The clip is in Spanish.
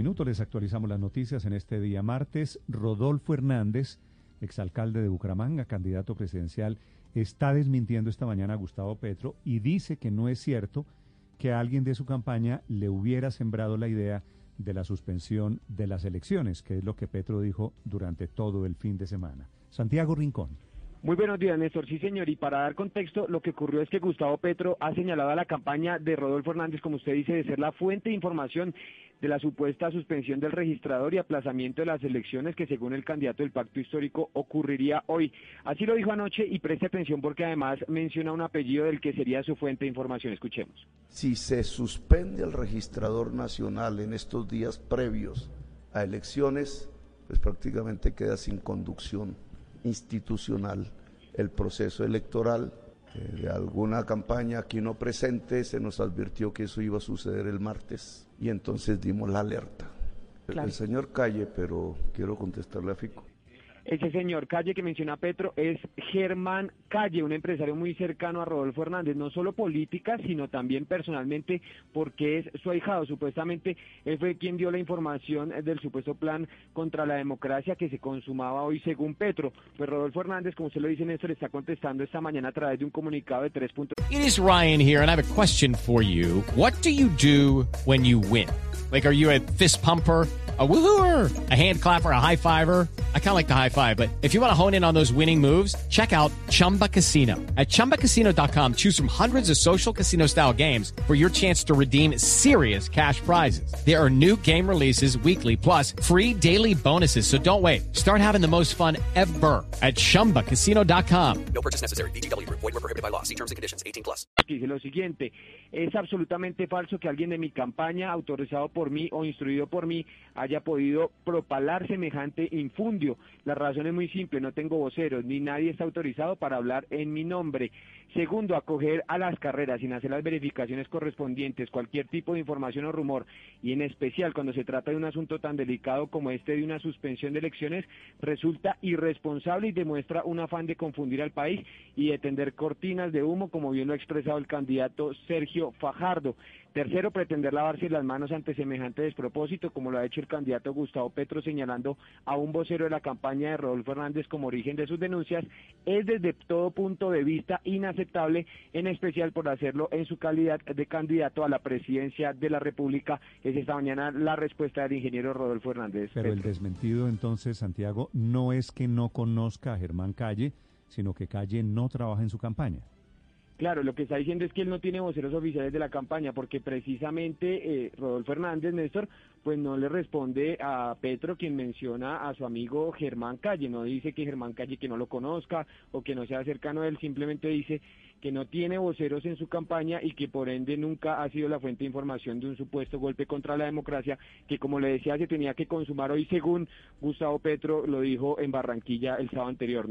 Minuto les actualizamos las noticias en este día martes. Rodolfo Hernández, exalcalde de Bucaramanga, candidato presidencial, está desmintiendo esta mañana a Gustavo Petro y dice que no es cierto que alguien de su campaña le hubiera sembrado la idea de la suspensión de las elecciones, que es lo que Petro dijo durante todo el fin de semana. Santiago Rincón. Muy buenos días, Néstor. Sí, señor. Y para dar contexto, lo que ocurrió es que Gustavo Petro ha señalado a la campaña de Rodolfo Hernández, como usted dice, de ser la fuente de información de la supuesta suspensión del registrador y aplazamiento de las elecciones que según el candidato del pacto histórico ocurriría hoy. Así lo dijo anoche y preste atención porque además menciona un apellido del que sería su fuente de información. Escuchemos. Si se suspende el registrador nacional en estos días previos a elecciones, pues prácticamente queda sin conducción institucional el proceso electoral. Eh, de alguna campaña aquí no presente se nos advirtió que eso iba a suceder el martes y entonces dimos la alerta. El señor Calle, pero quiero contestarle a Fico. Ese señor Calle que menciona Petro es Germán Calle, un empresario muy cercano a Rodolfo Hernández, no solo política, sino también personalmente, porque es su ahijado. Supuestamente él fue quien dio la información del supuesto plan contra la democracia que se consumaba hoy según Petro. Pues Rodolfo Hernández, como usted lo dice, Néstor, está contestando esta mañana a través de un comunicado de tres puntos. It is Ryan here, and I have a question for you. What do you do when you win? Like, are you a fist pumper? a woohooer, a hand clapper, a high fiver. I kind of like the high five, but if you want to hone in on those winning moves, check out Chumba Casino. At ChumbaCasino.com, choose from hundreds of social casino style games for your chance to redeem serious cash prizes. There are new game releases weekly, plus free daily bonuses. So don't wait. Start having the most fun ever at ChumbaCasino.com. No purchase necessary. BGW. Void were prohibited by law. See terms and conditions. 18 plus. Dice lo siguiente, es absolutamente falso que alguien de mi campaña, autorizado por mí o instruido por mí, haya podido propalar semejante infundio. La razón es muy simple, no tengo voceros, ni nadie está autorizado para hablar en mi nombre. Segundo, acoger a las carreras sin hacer las verificaciones correspondientes, cualquier tipo de información o rumor, y en especial cuando se trata de un asunto tan delicado como este de una suspensión de elecciones, resulta irresponsable y demuestra un afán de confundir al país y de tender cortinas de humo, como bien lo ha expresado el candidato Sergio Fajardo. Tercero, pretender lavarse las manos ante semejante despropósito, como lo ha hecho el candidato Gustavo Petro, señalando a un vocero de la campaña de Rodolfo Hernández como origen de sus denuncias, es desde todo punto de vista inaceptable, en especial por hacerlo en su calidad de candidato a la presidencia de la República. Es esta mañana la respuesta del ingeniero Rodolfo Hernández. Pero el desmentido entonces, Santiago, no es que no conozca a Germán Calle, sino que Calle no trabaja en su campaña. Claro, lo que está diciendo es que él no tiene voceros oficiales de la campaña, porque precisamente eh, Rodolfo Hernández, Néstor, pues no le responde a Petro, quien menciona a su amigo Germán Calle, no dice que Germán Calle que no lo conozca o que no sea cercano a él, simplemente dice que no tiene voceros en su campaña y que por ende nunca ha sido la fuente de información de un supuesto golpe contra la democracia, que como le decía se tenía que consumar hoy, según Gustavo Petro lo dijo en Barranquilla el sábado anterior.